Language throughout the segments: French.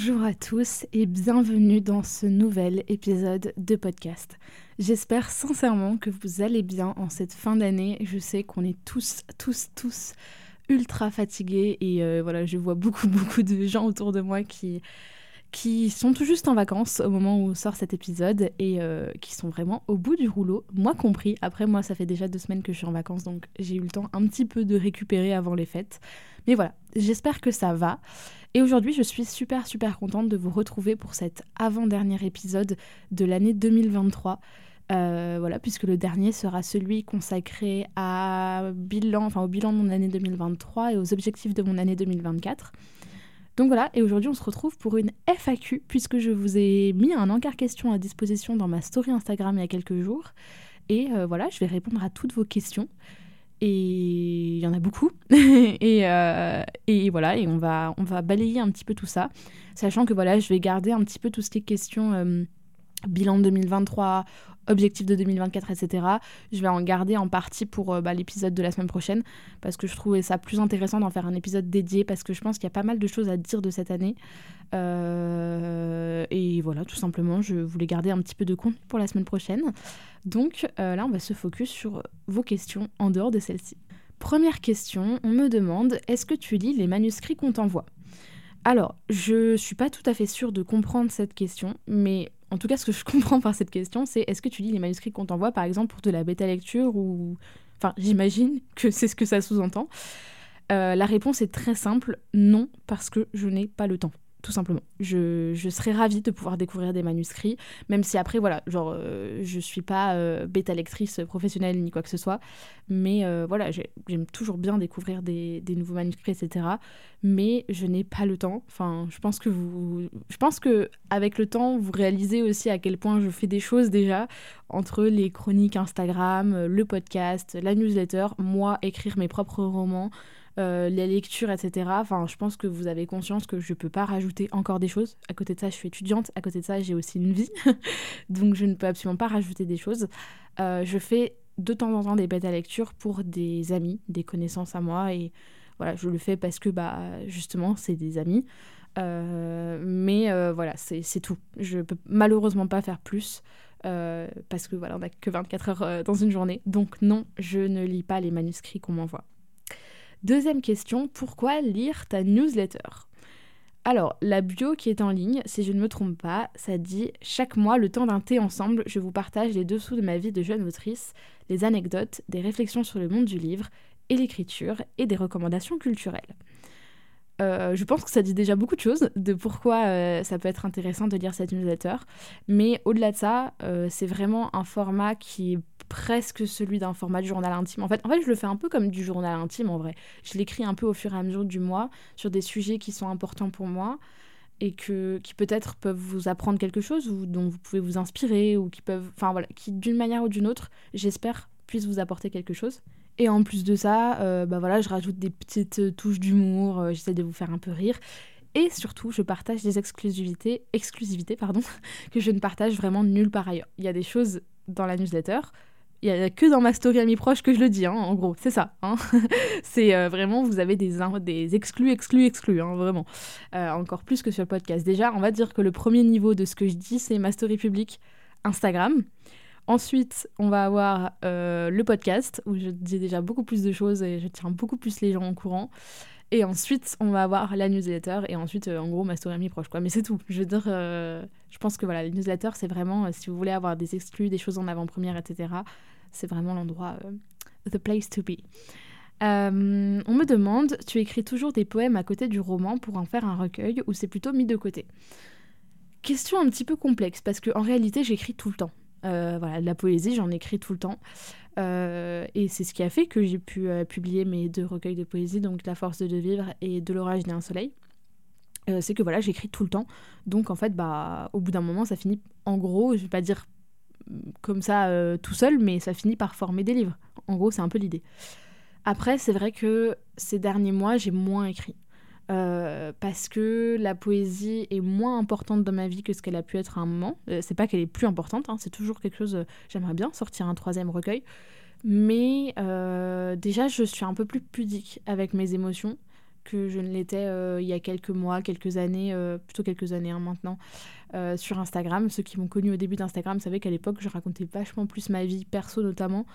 Bonjour à tous et bienvenue dans ce nouvel épisode de podcast. J'espère sincèrement que vous allez bien en cette fin d'année. Je sais qu'on est tous, tous, tous ultra fatigués et euh, voilà, je vois beaucoup, beaucoup de gens autour de moi qui qui sont tout juste en vacances au moment où sort cet épisode et euh, qui sont vraiment au bout du rouleau, moi compris. Après, moi, ça fait déjà deux semaines que je suis en vacances, donc j'ai eu le temps un petit peu de récupérer avant les fêtes. Mais voilà, j'espère que ça va. Et aujourd'hui, je suis super, super contente de vous retrouver pour cet avant-dernier épisode de l'année 2023. Euh, voilà, puisque le dernier sera celui consacré à bilan, au bilan de mon année 2023 et aux objectifs de mon année 2024. Donc voilà, et aujourd'hui on se retrouve pour une FAQ, puisque je vous ai mis un encart question à disposition dans ma story Instagram il y a quelques jours. Et euh, voilà, je vais répondre à toutes vos questions. Et il y en a beaucoup. et, euh, et, voilà, et on va, on va balayer un petit peu tout ça, sachant que voilà, je vais garder un petit peu tout ce qui est question euh, bilan 2023, objectifs de 2024, etc. Je vais en garder en partie pour euh, bah, l'épisode de la semaine prochaine parce que je trouvais ça plus intéressant d'en faire un épisode dédié parce que je pense qu'il y a pas mal de choses à dire de cette année. Euh, et voilà, tout simplement, je voulais garder un petit peu de contenu pour la semaine prochaine. Donc euh, là, on va se focus sur vos questions en dehors de celle-ci. Première question, on me demande est-ce que tu lis les manuscrits qu'on t'envoie? Alors, je suis pas tout à fait sûre de comprendre cette question, mais en tout cas, ce que je comprends par cette question, c'est est-ce que tu lis les manuscrits qu'on t'envoie, par exemple, pour de la bêta lecture ou... Enfin, j'imagine que c'est ce que ça sous-entend? Euh, la réponse est très simple, non, parce que je n'ai pas le temps tout simplement. Je, je, serais ravie de pouvoir découvrir des manuscrits, même si après, voilà, genre, euh, je suis pas euh, bêta lectrice professionnelle ni quoi que ce soit, mais euh, voilà, j'aime toujours bien découvrir des, des, nouveaux manuscrits, etc. Mais je n'ai pas le temps. Enfin, je pense que vous, je pense que avec le temps, vous réalisez aussi à quel point je fais des choses déjà entre les chroniques Instagram, le podcast, la newsletter, moi écrire mes propres romans. Euh, les lectures, etc. Enfin, je pense que vous avez conscience que je ne peux pas rajouter encore des choses. À côté de ça, je suis étudiante. À côté de ça, j'ai aussi une vie. Donc, je ne peux absolument pas rajouter des choses. Euh, je fais de temps en temps des bêtes à lecture pour des amis, des connaissances à moi. Et voilà, je le fais parce que, bah, justement, c'est des amis. Euh, mais voilà, c'est tout. Je peux malheureusement pas faire plus. parce que voilà, on n'a que 24 heures dans une journée. Donc non, je ne lis pas les manuscrits qu'on m'envoie. Deuxième question, pourquoi lire ta newsletter? Alors, la bio qui est en ligne, si je ne me trompe pas, ça dit Chaque mois, le temps d'un thé ensemble, je vous partage les dessous de ma vie de jeune autrice, les anecdotes, des réflexions sur le monde du livre et l'écriture et des recommandations culturelles. Euh, je pense que ça dit déjà beaucoup de choses de pourquoi euh, ça peut être intéressant de lire cette newsletter. Mais au-delà de ça, euh, c'est vraiment un format qui est presque celui d'un format de journal intime. En fait, en fait, je le fais un peu comme du journal intime en vrai. Je l'écris un peu au fur et à mesure du mois sur des sujets qui sont importants pour moi et que, qui peut-être peuvent vous apprendre quelque chose ou dont vous pouvez vous inspirer ou qui peuvent, enfin voilà, qui d'une manière ou d'une autre, j'espère, puissent vous apporter quelque chose. Et en plus de ça, euh, bah voilà, je rajoute des petites touches d'humour, euh, j'essaie de vous faire un peu rire. Et surtout, je partage des exclusivités, exclusivités pardon, que je ne partage vraiment nulle part ailleurs. Il y a des choses dans la newsletter il n'y a que dans ma story amis proche que je le dis, hein, en gros, c'est ça. Hein. c'est euh, vraiment, vous avez des, des exclus, exclus, exclus, hein, vraiment. Euh, encore plus que sur le podcast. Déjà, on va dire que le premier niveau de ce que je dis, c'est ma story publique Instagram. Ensuite, on va avoir euh, le podcast, où je dis déjà beaucoup plus de choses et je tiens beaucoup plus les gens au courant. Et ensuite, on va avoir la newsletter et ensuite, euh, en gros, ma story amie proche. Quoi. Mais c'est tout. Je veux dire, euh, je pense que voilà, les newsletters, c'est vraiment, si vous voulez avoir des exclus, des choses en avant-première, etc., c'est vraiment l'endroit, the place to be. on me demande, tu écris toujours des poèmes à côté du roman pour en faire un recueil ou c'est plutôt mis de côté? Question un petit peu complexe parce qu'en réalité, j'écris tout le temps. Voilà, de la poésie, j'en écris tout le temps. et c'est ce qui a fait que j'ai pu publier mes deux recueils de poésie, donc La force de vivre et De l'orage d'un soleil. c'est que voilà, j'écris tout le temps. Donc en fait, bah, au bout d'un moment, ça finit en gros, je vais pas dire comme ça tout seul, mais ça finit par former des livres. En gros, c'est un peu l'idée. Après, c'est vrai que ces derniers mois, j'ai moins écrit. Euh, parce que la poésie est moins importante dans ma vie que ce qu'elle a pu être à un moment. Euh, c'est pas qu'elle est plus importante, hein, c'est toujours quelque chose. Euh, j'aimerais bien sortir un troisième recueil, mais déjà je suis un peu plus pudique avec mes émotions que je ne l'étais il y a quelques mois, quelques années, plutôt quelques années hein, maintenant, sur Instagram. Ceux qui m'ont connu au début d'Instagram savaient qu'à l'époque je racontais vachement plus ma vie perso notamment.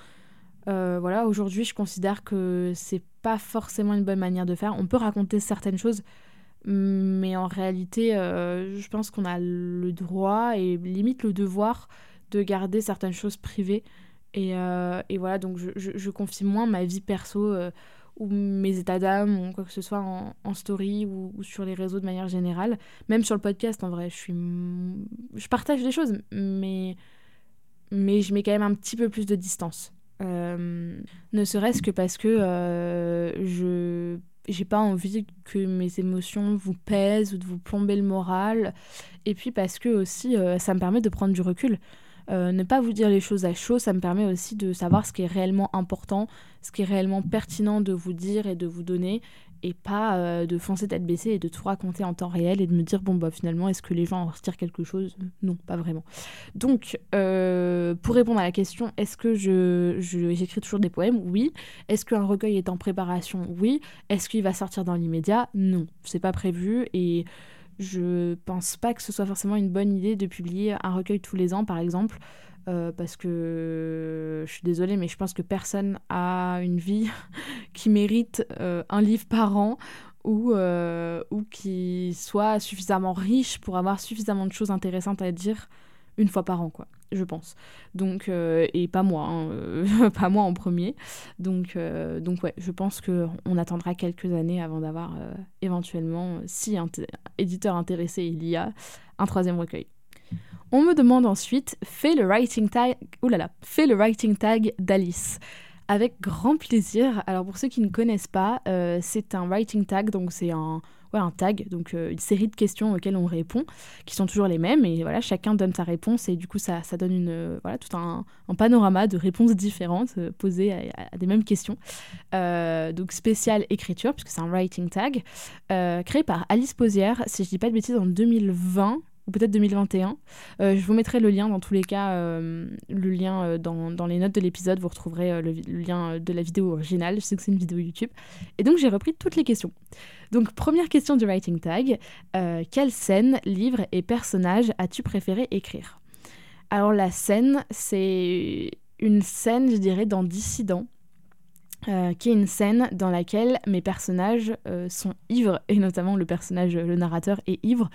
Euh, voilà, aujourd'hui, je considère que c'est pas forcément une bonne manière de faire. On peut raconter certaines choses, mais en réalité, euh, je pense qu'on a le droit et limite le devoir de garder certaines choses privées. Et, euh, voilà, donc je, confie moins ma vie perso ou mes états d'âme ou quoi que ce soit en, story ou, sur les réseaux de manière générale. Même sur le podcast, en vrai, je, suis, je partage des choses, mais, mais je mets quand même un petit peu plus de distance. Euh, ne serait-ce que parce que euh, je j'ai pas envie que mes émotions vous pèsent ou de vous plomber le moral. Et puis parce que aussi, euh, ça me permet de prendre du recul. ne pas vous dire les choses à chaud, ça me permet aussi de savoir ce qui est réellement important, ce qui est réellement pertinent de vous dire et de vous donner, et pas euh, de foncer tête baissée et de tout raconter en temps réel et de me dire bon bah finalement est-ce que les gens en retirent quelque chose? Non, pas vraiment. Donc euh, pour répondre à la question est-ce que je, j'écris toujours des poèmes? Oui. Est-ce qu'un recueil est en préparation? Oui. Est-ce qu'il va sortir dans l'immédiat? Non, c'est pas prévu et je pense pas que ce soit forcément une bonne idée de publier un recueil tous les ans par exemple. Euh, parce que je suis désolée, mais je pense que personne a une vie qui mérite euh, un livre par an ou, euh, ou qui soit suffisamment riche pour avoir suffisamment de choses intéressantes à dire une fois par an, quoi, je pense. Donc, et pas moi, hein, pas moi en premier. Donc, donc ouais, je pense qu'on attendra quelques années avant d'avoir éventuellement, si un éditeur intéressé il y a, un troisième recueil. On me demande ensuite, fais le writing tag, oulala, fais le writing tag d'Alice. Avec grand plaisir. Alors pour ceux qui ne connaissent pas, euh, c'est un writing tag, donc c'est un, ouais, un tag, donc euh, une série de questions auxquelles on répond, qui sont toujours les mêmes, et voilà, chacun donne sa réponse, et du coup ça, ça donne une, euh, voilà, tout un, panorama de réponses différentes posées à, des mêmes questions. donc spécial écriture, puisque c'est un writing tag, créé par Alice Posière, si je dis pas de bêtises, en 2020 ou peut-être 2021. Euh, je vous mettrai le lien dans tous les cas, euh, le lien euh, dans, dans, les notes de l'épisode, vous retrouverez le, lien de la vidéo originale, je sais que c'est une vidéo YouTube. Et donc j'ai repris toutes les questions. Donc première question du writing tag, quelle scène, livre et personnage as-tu préféré écrire? Alors la scène, c'est une scène, je dirais, dans Dissident. qui est une scène dans laquelle mes personnages sont ivres, et notamment le personnage, le narrateur est ivre,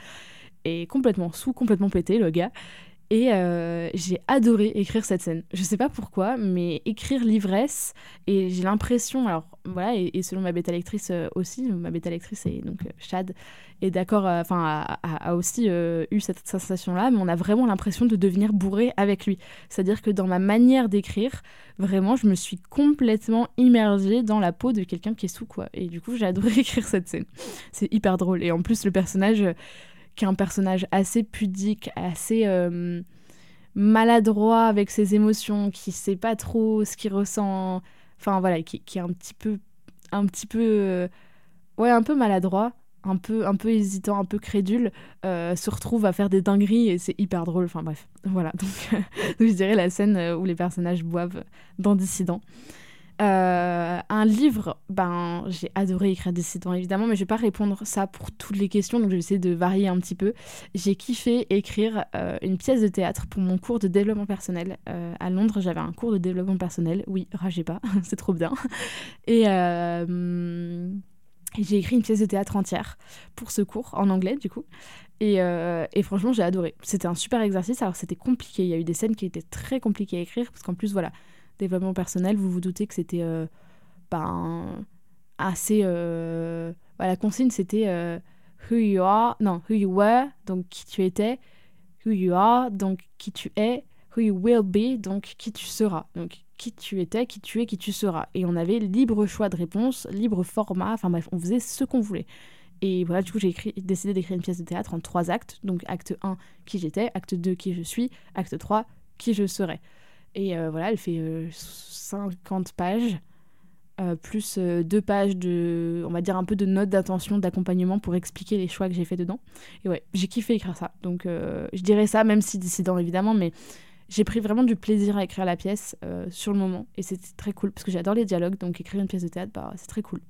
est complètement sous, complètement pété, le gars. Et euh, j'ai adoré écrire cette scène. Je sais pas pourquoi, mais écrire l'ivresse, et j'ai l'impression, alors voilà, et, selon ma bêta lectrice euh, aussi, ma bêta lectrice est donc euh, Chad, est d'accord, enfin, a, aussi eu cette sensation-là, mais on a vraiment l'impression de devenir bourré avec lui. C'est-à-dire que dans ma manière d'écrire, vraiment, je me suis complètement immergée dans la peau de quelqu'un qui est sous, quoi. Et du coup, j'ai adoré écrire cette scène. C'est hyper drôle. Et en plus, le personnage qui est un personnage assez pudique, assez euh, maladroit avec ses émotions, qui sait pas trop ce qu'il ressent, enfin voilà, qui, est un petit peu, un petit peu, euh, ouais, un peu maladroit, un peu, un peu hésitant, un peu crédule, euh, se retrouve à faire des dingueries et c'est hyper drôle. Enfin bref, voilà. Donc, je dirais la scène où les personnages boivent dans Dissident. Euh, un livre, ben, j'ai adoré écrire Dissident évidemment, mais je vais pas répondre ça pour toutes les questions, donc je vais essayer de varier un petit peu. J'ai kiffé écrire euh, une pièce de théâtre pour mon cours de développement personnel. Euh, à Londres, j'avais un cours de développement personnel. Oui, ragez pas, c'est trop bien. Et j'ai écrit une pièce de théâtre entière pour ce cours, en anglais du coup. Et, et franchement, j'ai adoré. C'était un super exercice. Alors, c'était compliqué. Il y a eu des scènes qui étaient très compliquées à écrire, parce qu'en plus, voilà, développement personnel, vous vous doutez que c'était ben, assez. Euh, la consigne, c'était euh, who you are, non, who you were, donc qui tu étais, who you are, donc qui tu es, who you will be, donc qui tu seras. Donc qui tu étais, qui tu es, qui tu seras. Et on avait libre choix de réponse, libre format, enfin bref, on faisait ce qu'on voulait. Et voilà, du coup, j'ai décidé d'écrire une pièce de théâtre en trois actes. Donc acte 1, qui j'étais, acte 2, qui je suis, acte 3, qui je serai. Et euh, voilà, elle fait 50 pages. Euh, plus euh, deux pages de, on va dire un peu de notes d'intention, d'accompagnement pour expliquer les choix que j'ai fait dedans. Et ouais, j'ai kiffé écrire ça. Donc euh, je dirais ça, même si dissident évidemment, mais j'ai pris vraiment du plaisir à écrire la pièce sur le moment. Et c'était très cool, parce que j'adore les dialogues, donc écrire une pièce de théâtre, bah, c'est très cool.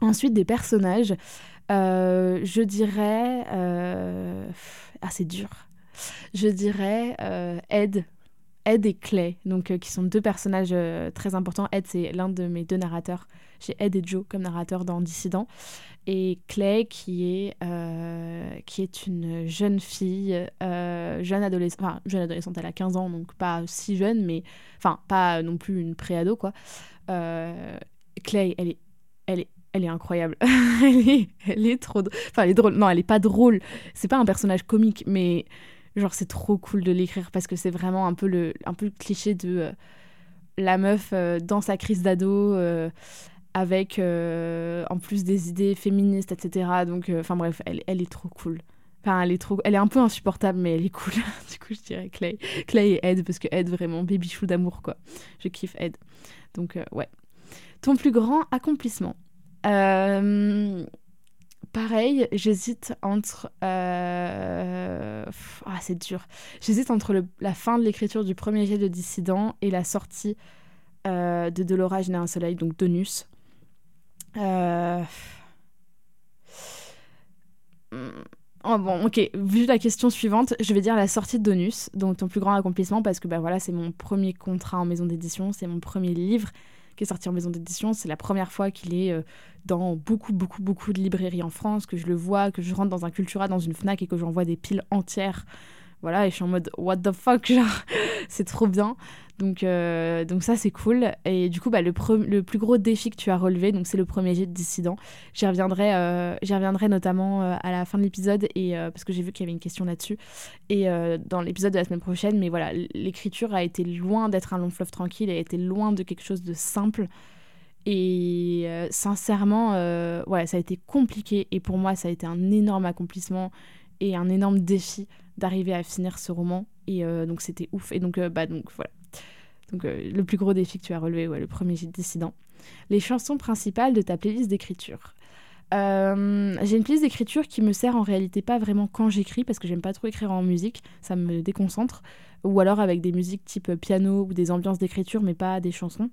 Ensuite, des personnages. je dirais... Ah, c'est dur. Je dirais Ed Ed et Clay, donc, euh, qui sont deux personnages euh, très importants. Ed, c'est l'un de mes deux narrateurs. J'ai Ed et Joe comme narrateurs dans Dissident. Et Clay, qui est, euh, qui est une jeune fille, jeune adolescente, enfin, jeune adolescente, elle a 15 ans, donc pas si jeune, mais, enfin, pas non plus une préado, quoi. Clay, elle est, elle est elle est incroyable. elle, est, elle est trop. Enfin, elle est drôle. Non, elle est pas drôle. C'est pas un personnage comique, mais Genre, c'est trop cool de l'écrire parce que c'est vraiment un peu le, un peu cliché de euh, la meuf euh, dans sa crise d'ado euh, avec en plus des idées féministes, etc. Donc, enfin bref, elle, elle, est trop cool. Enfin, elle est trop, elle est un peu insupportable, mais elle est cool. du coup, je dirais Clay, Clay et Ed parce que Ed vraiment baby chou d'amour quoi. Je kiffe Ed. Donc ouais. Ton plus grand accomplissement. Pareil, j'hésite entre. Euh, ah, c'est dur. J'hésite entre la fin de l'écriture du premier jet de Dissident et la sortie euh, de De l'orage un soleil, donc Donus. Euh... Oh bon, ok. Vu la question suivante, je vais dire la sortie de Donus, donc ton plus grand accomplissement, parce que bah, voilà, c'est mon premier contrat en maison d'édition, c'est mon premier livre qui est sorti en maison d'édition. C'est la première fois qu'il est euh, dans beaucoup, beaucoup, beaucoup de librairies en France, que je le vois, que je rentre dans un Cultura, dans une Fnac et que j'en vois des piles entières. Voilà, et je suis en mode what the fuck, genre, c'est trop bien. Donc, euh, donc ça, c'est cool. Et du coup, bah, le, le, plus gros défi que tu as relevé, donc c'est le premier jet de dissident. J'y reviendrai, euh, reviendrai notamment euh, à la fin de l'épisode, et parce que j'ai vu qu'il y avait une question là-dessus. Et dans l'épisode de la semaine prochaine, mais voilà, l'écriture a été loin d'être un long fleuve tranquille, elle a été loin de quelque chose de simple. Et sincèrement, ouais, ça a été compliqué. Et pour moi, ça a été un énorme accomplissement et un énorme défi d'arriver à finir ce roman. Et donc, c'était ouf. Et donc, bah, donc voilà donc euh, le plus gros défi que tu as relevé, ouais, le premier dissident. Les chansons principales de ta playlist d'écriture. Euh, j'ai une playlist d'écriture qui me sert en réalité pas vraiment quand j'écris parce que j'aime pas trop écrire en musique, ça me déconcentre. Ou alors avec des musiques type piano ou des ambiances d'écriture, mais pas des chansons.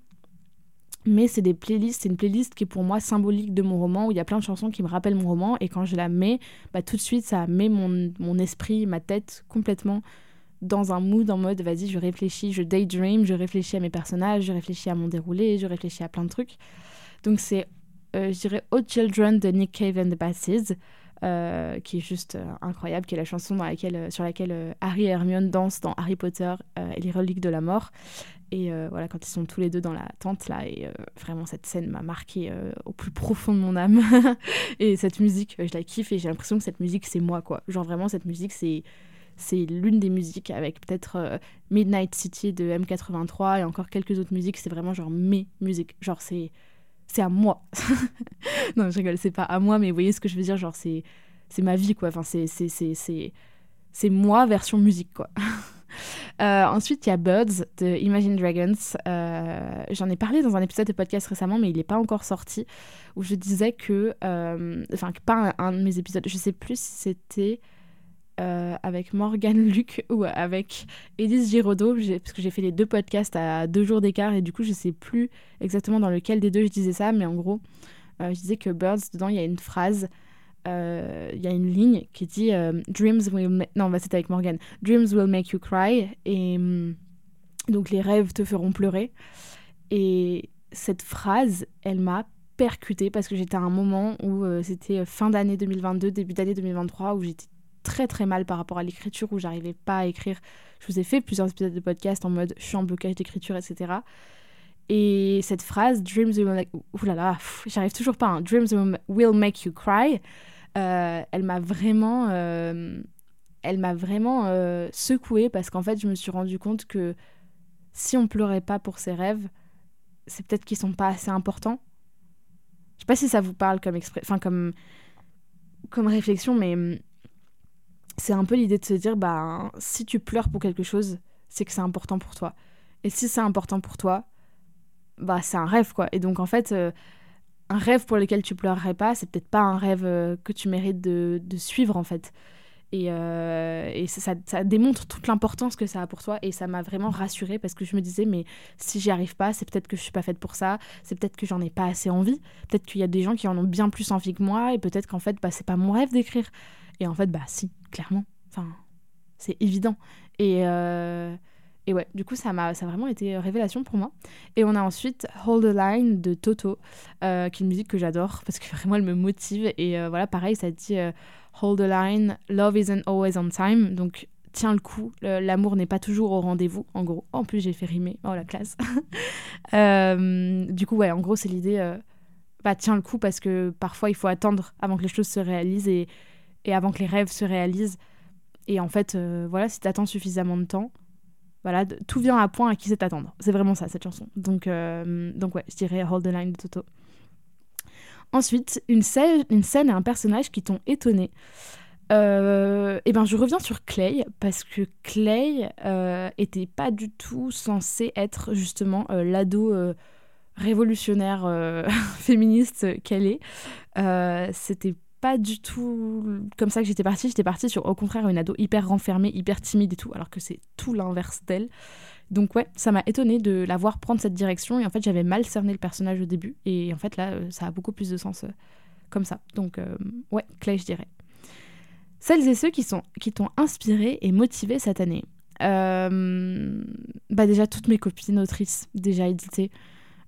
Mais c'est des playlists, c'est une playlist qui est pour moi symbolique de mon roman où il y a plein de chansons qui me rappellent mon roman et quand je la mets, bah, tout de suite ça met mon, mon esprit, ma tête complètement dans un mood en mode vas-y, je réfléchis, je daydream, je réfléchis à mes personnages, je réfléchis à mon déroulé, je réfléchis à plein de trucs. Donc c'est, euh, je dirais, Old Children de Nick Cave and the Basses, euh, qui est juste euh, incroyable, qui est la chanson dans laquelle, sur laquelle Harry et Hermione dansent dans Harry Potter et les reliques de la mort. Et voilà, quand ils sont tous les deux dans la tente, là, et vraiment cette scène m'a marqué au plus profond de mon âme. et cette musique, je la kiffe et j'ai l'impression que cette musique, c'est moi, quoi. Genre vraiment, cette musique, c'est c'est l'une des musiques avec peut-être euh, Midnight City de M83 et encore quelques autres musiques. C'est vraiment genre mes musiques. Genre c'est c'est à moi. non, je rigole, c'est pas à moi, mais vous voyez ce que je veux dire? Genre c'est c'est ma vie quoi. Enfin c'est c'est c'est c'est moi version musique quoi. Euh, ensuite, il y a Birds de Imagine Dragons. Euh, j'en ai parlé dans un épisode de podcast récemment, mais il n'est pas encore sorti, où je disais que, enfin, pas un, de mes épisodes, je sais plus si c'était euh, avec Morgane Luc ou avec Edith Giraudot, parce que j'ai fait les deux podcasts à deux jours d'écart et du coup je sais plus exactement dans lequel des deux je disais ça, mais en gros euh, je disais que Birds, dedans il y a une phrase, euh, il y a une ligne qui dit Dreams will non bah, c'était avec Morgane Dreams will make you cry et mm, donc les rêves te feront pleurer et cette phrase elle m'a percutée parce que j'étais à un moment où c'était fin d'année 2022 début d'année 2023 où j'étais très très mal par rapport à l'écriture où j'arrivais pas à écrire. Je vous ai fait plusieurs épisodes de podcast en mode je suis en blocage d'écriture, etc. Et cette phrase, Dreams will make... là j'arrive toujours pas. Hein. Dreams will make you cry. Euh, elle m'a vraiment. Euh, elle m'a vraiment euh, secouée parce qu'en fait, je me suis rendu compte que si on pleurait pas pour ses rêves, c'est peut-être qu'ils sont pas assez importants. Je sais pas si ça vous parle comme enfin comme comme réflexion, mais hum, c'est un peu l'idée de se dire bah si tu pleures pour quelque chose, c'est que c'est important pour toi. Et si c'est important pour toi, bah c'est un rêve quoi. Et donc en fait, un rêve pour lequel tu pleurerais pas, c'est peut-être pas un rêve euh, que tu mérites de, suivre en fait. Et, euh, ça, démontre toute l'importance que ça a pour toi. Et ça m'a vraiment rassurée parce que je me disais, mais si j'y arrive pas, c'est peut-être que je suis pas faite pour ça. C'est peut-être que j'en ai pas assez envie. Peut-être qu'il y a des gens qui en ont bien plus envie que moi. Et peut-être qu'en fait, bah, c'est pas mon rêve d'écrire. Et en fait, bah si, clairement. Enfin, c'est évident. Et, euh, et ouais, du coup, ça m'a ça a vraiment été révélation pour moi. Et on a ensuite Hold the Line de Toto, euh, qui est une musique que j'adore parce que vraiment elle me motive. Et voilà, pareil, ça dit Hold the line, love isn't always on time. Donc, tiens le coup, l'amour n'est pas toujours au rendez-vous, en gros. En plus, j'ai fait rimer, oh la classe. Euh, du coup, ouais, en gros, c'est l'idée, euh, bah, tiens le coup parce que parfois, il faut attendre avant que les choses se réalisent et, et avant que les rêves se réalisent. Et en fait, euh, voilà, si tu attends suffisamment de temps, voilà, tout vient à point à qui c'est attendre. C'est vraiment ça, cette chanson. Donc, donc ouais, je dirais Hold the Line de Toto. Ensuite, une scène, une scène et un personnage qui t'ont étonné. Euh, et ben je reviens sur Clay parce que Clay euh, était pas du tout censé être justement euh, l'ado euh, révolutionnaire féministe qu'elle est. C'était pas du tout comme ça que j'étais partie. J'étais partie sur au contraire une ado hyper renfermée, hyper timide et tout, alors que c'est tout l'inverse d'elle. Donc ouais, ça m'a étonné de la voir prendre cette direction et en fait j'avais mal cerné le personnage au début et en fait là euh, ça a beaucoup plus de sens euh, comme ça. Donc euh, ouais, Clay je dirais. Celles et ceux qui sont qui t'ont inspiré et motivé cette année. bah déjà toutes mes copines autrices déjà éditées.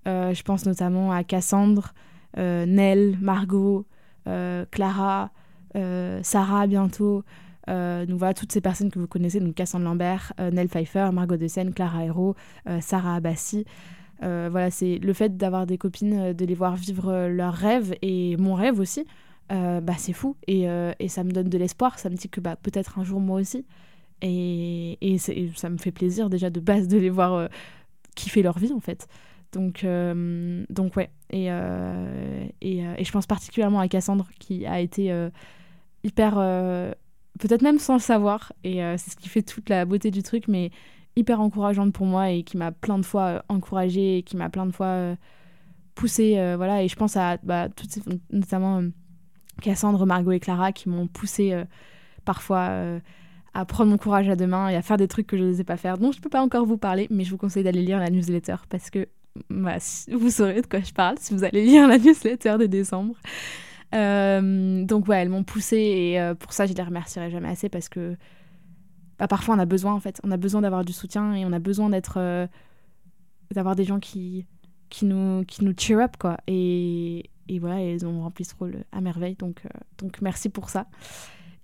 je pense notamment à Cassandre, Nell, Margot, Clara, Sarah bientôt. Euh, donc voilà, toutes ces personnes que vous connaissez, donc Cassandre Lambert, euh, Nell Pfeiffer, Margot Dessen, Clara Hero, euh, Sarah Abbassi. voilà, c'est le fait d'avoir des copines, de les voir vivre leurs rêves et mon rêve aussi, bah, c'est fou. Et, et, ça me donne de l'espoir, ça me dit que bah, peut-être un jour moi aussi. Et, et, ça me fait plaisir déjà de base de les voir kiffer leur vie en fait. Donc, donc ouais. Et, et, et, je pense particulièrement à Cassandre qui a été hyper peut-être même sans le savoir. Et euh, c'est ce qui fait toute la beauté du truc, mais hyper encourageante pour moi et qui m'a plein de fois euh, encouragée et qui m'a plein de fois euh, poussée. voilà, et je pense à bah, toutes notamment Cassandre, Margot et Clara qui m'ont poussée parfois à prendre mon courage à deux mains et à faire des trucs que je n'osais pas faire, dont je ne peux pas encore vous parler, mais je vous conseille d'aller lire la newsletter parce que vous saurez de quoi je parle si vous allez lire la newsletter de décembre. Euh, donc ouais, elles m'ont poussée et euh, pour ça, je les remercierai jamais assez parce que bah, parfois on a besoin en fait, on a besoin d'avoir du soutien et on a besoin d'être, euh, d'avoir des gens qui qui nous qui nous cheer up quoi. Et, et voilà, elles ont rempli ce rôle à merveille. Donc donc merci pour ça.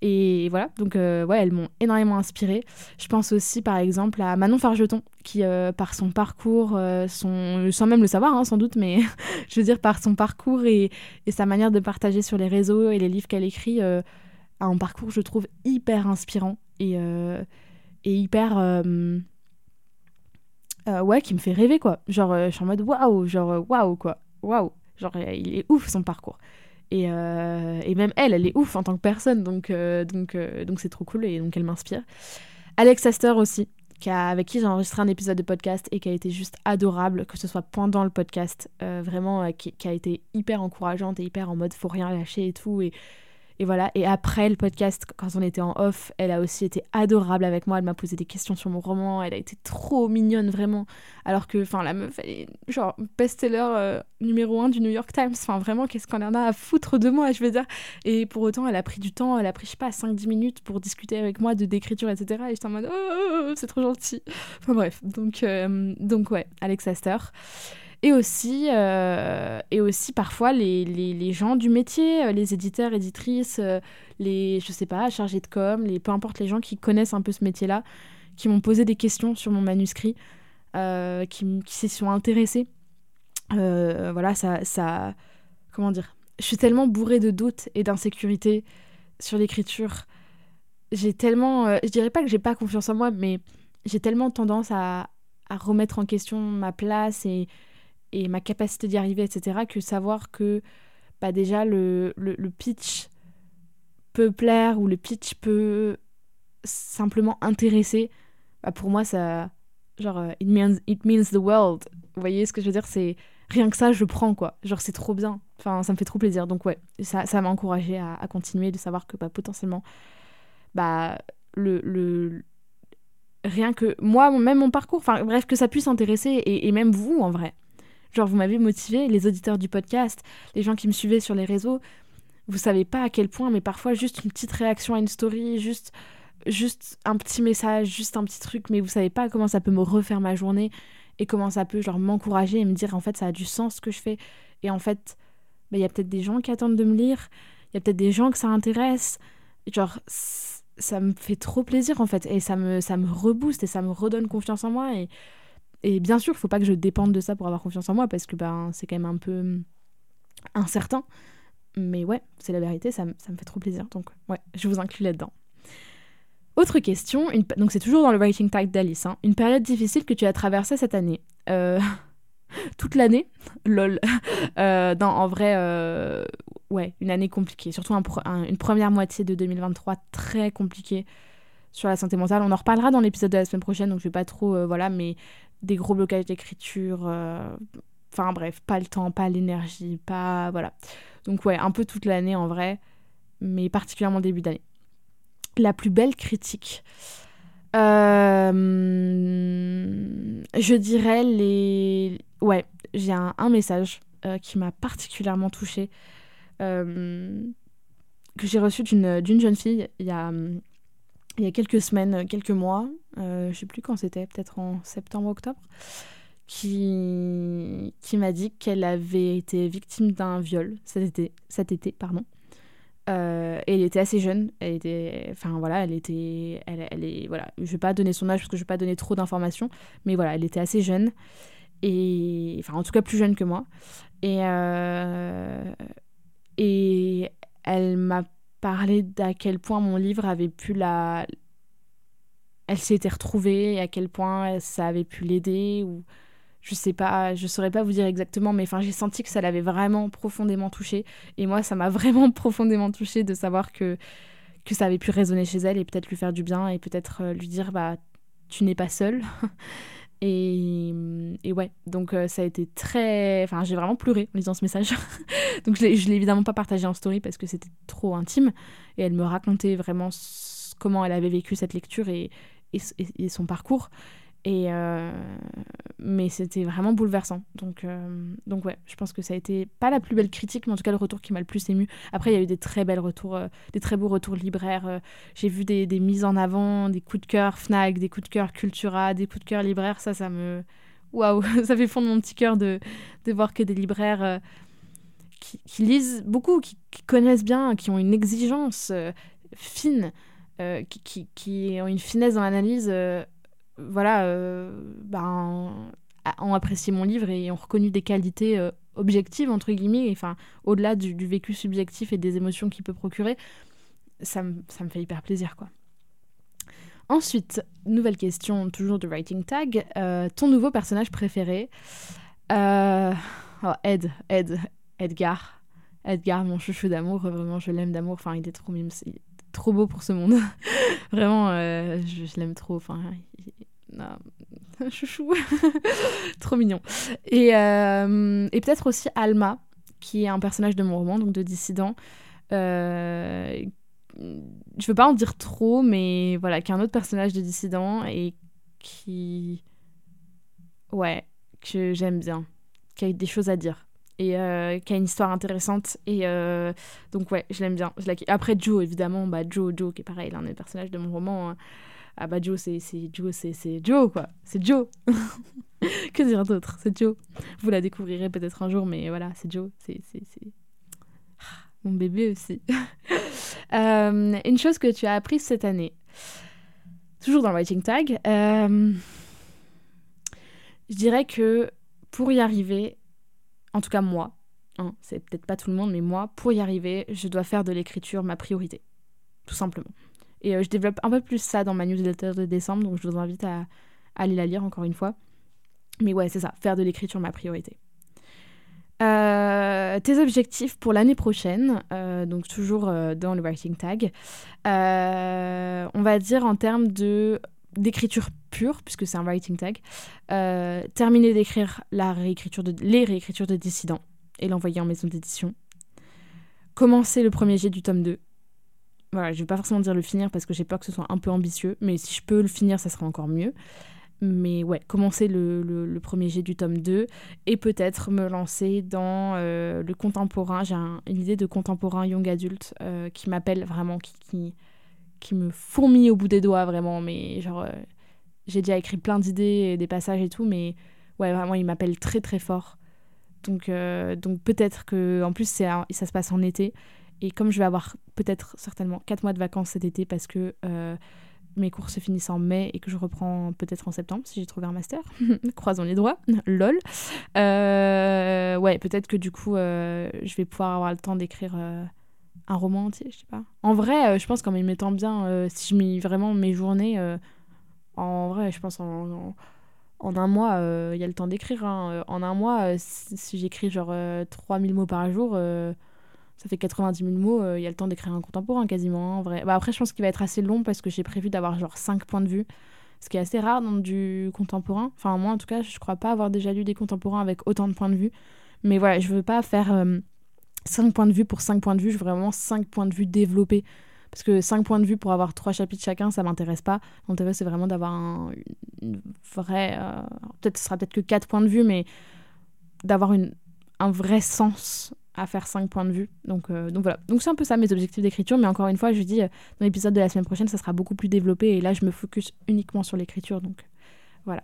Et voilà, donc euh, ouais, elles m'ont énormément inspirée. Je pense aussi par exemple à Manon Fargeton, qui euh, par son parcours, euh, son... sans même le savoir hein, sans doute, mais je veux dire par son parcours et, et, sa manière de partager sur les réseaux et les livres qu'elle écrit, a un parcours je trouve hyper inspirant et, et hyper... ouais, qui me fait rêver quoi. Genre, je suis en mode waouh, genre waouh quoi, waouh. Genre, il est ouf son parcours. Et, euh, et, même elle, elle est ouf en tant que personne, donc euh, donc euh, donc c'est trop cool et donc elle m'inspire. Alex Astor aussi, qui a, avec qui j'ai enregistré un épisode de podcast et qui a été juste adorable, que ce soit pendant le podcast, vraiment qui, a été hyper encourageante et hyper en mode faut rien lâcher et tout et et voilà. Et après le podcast, quand on était en off, elle a aussi été adorable avec moi. Elle m'a posé des questions sur mon roman. Elle a été trop mignonne, vraiment. Alors que, enfin, la meuf, elle est genre best-seller euh, numéro un du New York Times. Enfin, vraiment, qu'est-ce qu'on en a à foutre de moi, je veux dire. Et pour autant, elle a pris du temps. Elle a pris, je sais pas, 5-10 minutes pour discuter avec moi de d'écriture, etc. Et j'étais en mode, oh, c'est trop gentil. Enfin, bref. Donc, euh, donc ouais, Alex Astor et aussi, euh, et aussi parfois les, les, les, gens du métier, euh, les éditeurs, éditrices, euh, les, je sais pas, chargés de com, les, peu importe les gens qui connaissent un peu ce métier-là, qui m'ont posé des questions sur mon manuscrit, qui, qui s'y sont intéressés. voilà, ça, ça, comment dire, je suis tellement bourrée de doutes et d'insécurité sur l'écriture j'ai tellement. Euh, je dirais pas que j'ai pas confiance en moi, mais j'ai tellement tendance à, à, remettre en question ma place et, et ma capacité d'y arriver, etc., que savoir que bah, déjà le, le, pitch peut plaire ou le pitch peut simplement intéresser, bah pour moi, ça. Genre, euh, it means, it means the world. Vous voyez ce que je veux dire? C'est rien que ça, je prends quoi. Genre, c'est trop bien. Enfin, ça me fait trop plaisir. Donc, ouais, ça, ça m'a encouragé à, continuer, de savoir que bah, potentiellement, bah, le, le. Rien que moi, même mon parcours, enfin, bref, que ça puisse intéresser et même vous en vrai. Genre, vous m'avez motivé, les auditeurs du podcast, les gens qui me suivaient sur les réseaux. Vous savez pas à quel point, mais parfois, juste une petite réaction à une story, juste juste un petit message, juste un petit truc, mais vous savez pas comment ça peut me refaire ma journée et comment ça peut genre m'encourager et me dire en fait ça a du sens ce que je fais et en fait bah, il y a peut-être des gens qui attendent de me lire, il y a peut-être des gens que ça intéresse, genre ça me fait trop plaisir en fait et ça me ça me rebooste et ça me redonne confiance en moi et et bien sûr, il faut pas que je dépende de ça pour avoir confiance en moi parce que ben c'est quand même un peu hum, incertain. Mais ouais, c'est la vérité, ça, me fait trop plaisir. Donc ouais, je vous inclus là-dedans. Autre question, donc c'est toujours dans le writing tag d'Alice, hein. une période difficile que tu as traversée cette année? Euh, toute l'année, lol. Euh, en vrai, euh, ouais, une année compliquée, surtout une première moitié de 2023 très compliquée sur la santé mentale. On en reparlera dans l'épisode de la semaine prochaine, donc je vais pas trop, voilà, mais des gros blocages d'écriture, enfin bref, pas le temps, pas l'énergie, pas, voilà. Donc ouais, un peu toute l'année en vrai, mais particulièrement début d'année la plus belle critique euh, Je dirais les... Ouais, j'ai un, message euh, qui m'a particulièrement touchée, euh, que j'ai reçu d'une jeune fille il y, a, il y a quelques semaines, quelques mois, je sais plus quand c'était, peut-être en septembre, octobre, qui, qui m'a dit qu'elle avait été victime d'un viol cet été, cet été pardon. Euh, et elle était assez jeune. Elle était, enfin voilà, elle était, elle, elle est, voilà. Je vais pas donner son âge parce que je vais pas donner trop d'informations, mais voilà, elle était assez jeune et, enfin en tout cas plus jeune que moi. Et euh, et elle m'a parlé d'à quel point mon livre avait pu la, elle s'était retrouvée, et à quel point ça avait pu l'aider ou je sais pas, je saurais pas vous dire exactement, mais enfin j'ai senti que ça l'avait vraiment profondément touchée. Et moi, ça m'a vraiment profondément touchée de savoir que, que ça avait pu résonner chez elle et peut-être lui faire du bien et peut-être euh, lui dire bah tu n'es pas seule. et, et, ouais, donc euh, ça a été très. Enfin, j'ai vraiment pleuré en lisant ce message. donc je l'ai évidemment pas partagé en story parce que c'était trop intime. Et elle me racontait vraiment comment elle avait vécu cette lecture et, et son parcours. Euh, mais c'était vraiment bouleversant. Donc, euh, donc ouais, je pense que ça a été pas la plus belle critique, mais en tout cas le retour qui m'a le plus ému. Après, il y a eu des très belles retours, euh, des très beaux retours libraires. J'ai vu des, des, mises en avant, des coups de cœur Fnac, des coups de cœur Cultura, des coups de cœur libraires. Ça, ça me. Waouh, ça fait fondre mon petit cœur de, de voir que des libraires qui, lisent beaucoup, qui, qui, connaissent bien, qui ont une exigence fine, qui, qui, ont une finesse dans l'analyse voilà, euh, ben, ont apprécié mon livre et ont reconnu des qualités euh, objectives, entre guillemets, enfin, au-delà du, vécu subjectif et des émotions qu'il peut procurer, ça me, ça me fait hyper plaisir, quoi. Ensuite, nouvelle question, toujours de Writing Tag. Euh, ton nouveau personnage préféré oh, Ed, Ed, Edgar. Edgar, mon chouchou d'amour, vraiment, je l'aime d'amour. Enfin, il est trop trop beau pour ce monde. vraiment, je, je l'aime trop. Enfin, chouchou, trop mignon. Et, euh, et peut-être aussi Alma, qui est un personnage de mon roman, donc de dissident. Euh, je veux pas en dire trop, mais voilà, qui est un autre personnage de dissident et qui. Ouais, que j'aime bien, qui a des choses à dire et euh, qui a une histoire intéressante et euh, donc ouais je l'aime bien après Joe évidemment bah Joe Joe qui est pareil l'un des personnages de mon roman hein ah bah Joe c'est Joe c'est Joe quoi. C'est Joe. Que dire d'autre? C'est Joe. Vous la découvrirez peut-être un jour mais voilà c'est Joe. C'est ah, mon bébé aussi. Euh, une chose que tu as apprise cette année toujours dans le writing tag euh, je dirais que pour y arriver en tout cas moi hein, c'est peut-être pas tout le monde mais moi pour y arriver je dois faire de l'écriture ma priorité tout simplement Et je développe un peu plus ça dans ma newsletter de décembre, donc je vous invite à aller la lire encore une fois. Mais ouais, c'est ça, faire de l'écriture ma priorité. Euh, tes objectifs pour l'année prochaine, euh, donc toujours euh, dans le writing tag, on va dire en termes de d'écriture pure, puisque c'est un writing tag, terminer d'écrire la réécriture de, les réécritures de Dissident et l'envoyer en maison d'édition, commencer le premier jet du tome 2. Voilà, je vais pas forcément dire le finir parce que j'ai peur que ce soit un peu ambitieux, mais si je peux le finir, ça sera encore mieux. Mais ouais, commencer le, le, premier jet du tome 2 et peut-être me lancer dans euh, le contemporain. J'ai une idée de contemporain young adulte euh, qui m'appelle vraiment, qui, qui, qui, me fourmille au bout des doigts vraiment. Mais genre, euh, j'ai déjà écrit plein d'idées et des passages et tout, mais ouais, vraiment, il m'appelle très très fort. Donc, donc peut-être que, en plus, ça se passe en été. Et comme je vais avoir peut-être certainement 4 mois de vacances cet été parce que mes cours se finissent en mai et que je reprends peut-être en septembre si j'ai trouvé un master. Croisons les doigts, lol. Euh, ouais, peut-être que du coup, euh, je vais pouvoir avoir le temps d'écrire euh, un roman entier, je sais pas. En vrai, je pense qu'en m'y mettant bien, si je mets vraiment mes journées, en vrai, je pense en, un mois, il y a le temps d'écrire. Hein. En un mois, si, si j'écris genre 3000 mots par jour ça fait 90 000 mots, euh, il y a le temps d'écrire un contemporain quasiment, hein, vrai. Bah, après, je pense qu'il va être assez long parce que j'ai prévu d'avoir genre 5 points de vue, ce qui est assez rare dans du contemporain. Enfin, moi en tout cas, je crois pas avoir déjà lu des contemporains avec autant de points de vue. Mais voilà, je veux pas faire 5 euh, points de vue pour 5 points de vue, je veux vraiment 5 points de vue développés. Parce que 5 points de vue pour avoir 3 chapitres chacun, ça m'intéresse pas. L'intérêt, c'est vraiment d'avoir un une vraie. Euh, peut-être ce sera peut-être que 4 points de vue, mais d'avoir un vrai sens à faire 5 points de vue. Donc, euh, donc voilà. Donc c'est un peu ça mes objectifs d'écriture. Mais encore une fois, je dis, euh, dans l'épisode de la semaine prochaine, ça sera beaucoup plus développé. Et là, je me focus uniquement sur l'écriture. Donc voilà.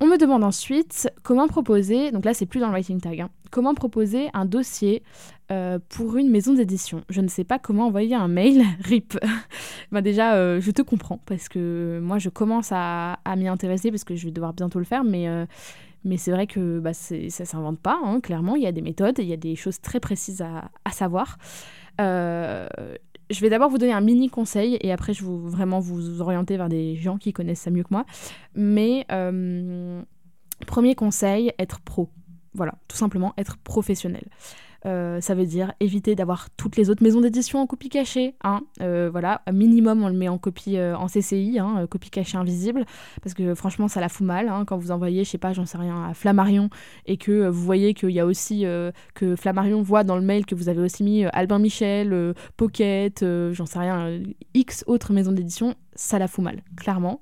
On me demande ensuite comment proposer, donc là c'est plus dans le writing tag, hein, comment proposer un dossier euh, pour une maison d'édition. Je ne sais pas comment envoyer un mail, RIP. ben déjà, je te comprends parce que moi je commence à, à m'y intéresser parce que je vais devoir bientôt le faire, mais mais c'est vrai que bah, ça ne s'invente pas, hein, clairement. Il y a des méthodes, il y a des choses très précises à, savoir. Euh, je vais d'abord vous donner un mini conseil et après je vais vraiment vous orienter vers des gens qui connaissent ça mieux que moi. Mais euh, premier conseil, être pro. Voilà, tout simplement être professionnel. Euh, ça veut dire éviter d'avoir toutes les autres maisons d'édition en copie cachée. Hein. Euh, voilà, minimum on le met en copie euh, en CCI, hein, copie cachée invisible, parce que franchement ça la fout mal hein, quand vous envoyez, je sais pas, j'en sais rien, à Flammarion et que vous voyez qu'il y a aussi que Flammarion voit dans le mail que vous avez aussi mis Albin Michel, Pocket, j'en sais rien, X autres maisons d'édition, ça la fout mal, clairement.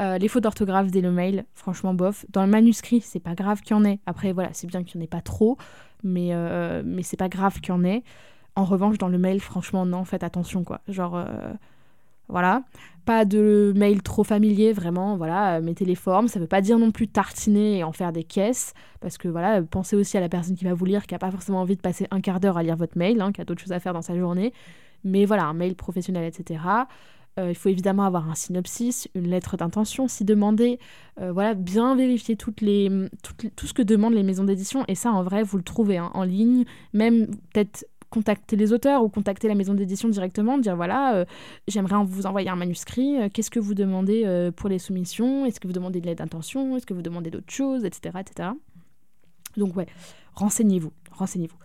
les fautes d'orthographe dès le mail, franchement bof. Dans le manuscrit, c'est pas grave qu'il y en ait. Après, voilà, c'est bien qu'il n'y en ait pas trop mais, euh, mais c'est pas grave qu'il y en ait. En revanche, dans le mail, franchement, non, faites attention, quoi. Genre, euh, voilà. Pas de mail trop familier, vraiment, voilà, euh, mettez les formes. Ça veut pas dire non plus tartiner et en faire des caisses, parce que voilà, pensez aussi à la personne qui va vous lire, qui a pas forcément envie de passer un quart d'heure à lire votre mail, hein, qui a d'autres choses à faire dans sa journée. Mais voilà, un mail professionnel, etc. Euh, il faut évidemment avoir un synopsis, une lettre d'intention si demandé. Euh, voilà, bien vérifier tout ce que demandent les maisons d'édition. Et ça, en vrai, vous le trouvez hein, en ligne. Même peut-être contacter les auteurs ou contacter la maison d'édition directement, dire voilà, euh, j'aimerais vous envoyer un manuscrit, qu'est-ce que vous demandez pour les soumissions, est-ce que vous demandez de l'aide d'intention, est-ce que vous demandez d'autres choses, etc., etc. Donc ouais, renseignez-vous, renseignez-vous.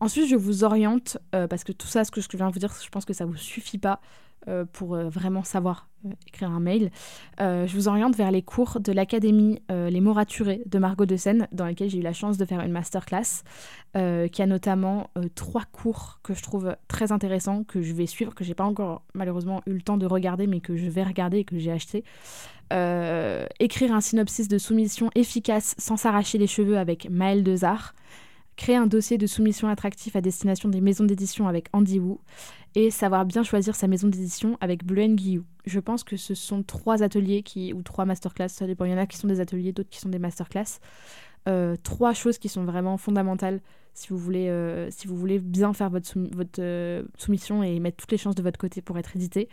Ensuite, je vous oriente, parce que tout ça, ce que je viens de vous dire, je pense que ça ne vous suffit pas. Euh, pour euh, vraiment savoir euh, écrire un mail, je vous oriente vers les cours de l'Académie Les mots de Margot de Seine, dans lesquels j'ai eu la chance de faire une masterclass, qui a notamment trois cours que je trouve très intéressants, que je vais suivre, que j'ai pas encore malheureusement eu le temps de regarder, mais que je vais regarder que j'ai acheté. écrire un synopsis de soumission efficace sans s'arracher les cheveux avec Maël Dezard créer un dossier de soumission attractif à destination des maisons d'édition avec Andy Wu et savoir bien choisir sa maison d'édition avec Bleu Guillou. Je pense que ce sont trois ateliers qui, ou trois masterclass, ça dépend. Il y en a qui sont des ateliers, d'autres qui sont des masterclass. Euh, trois choses qui sont vraiment fondamentales si vous voulez, euh, si vous voulez bien faire votre, votre euh, soumission et mettre toutes les chances de votre côté pour être édité.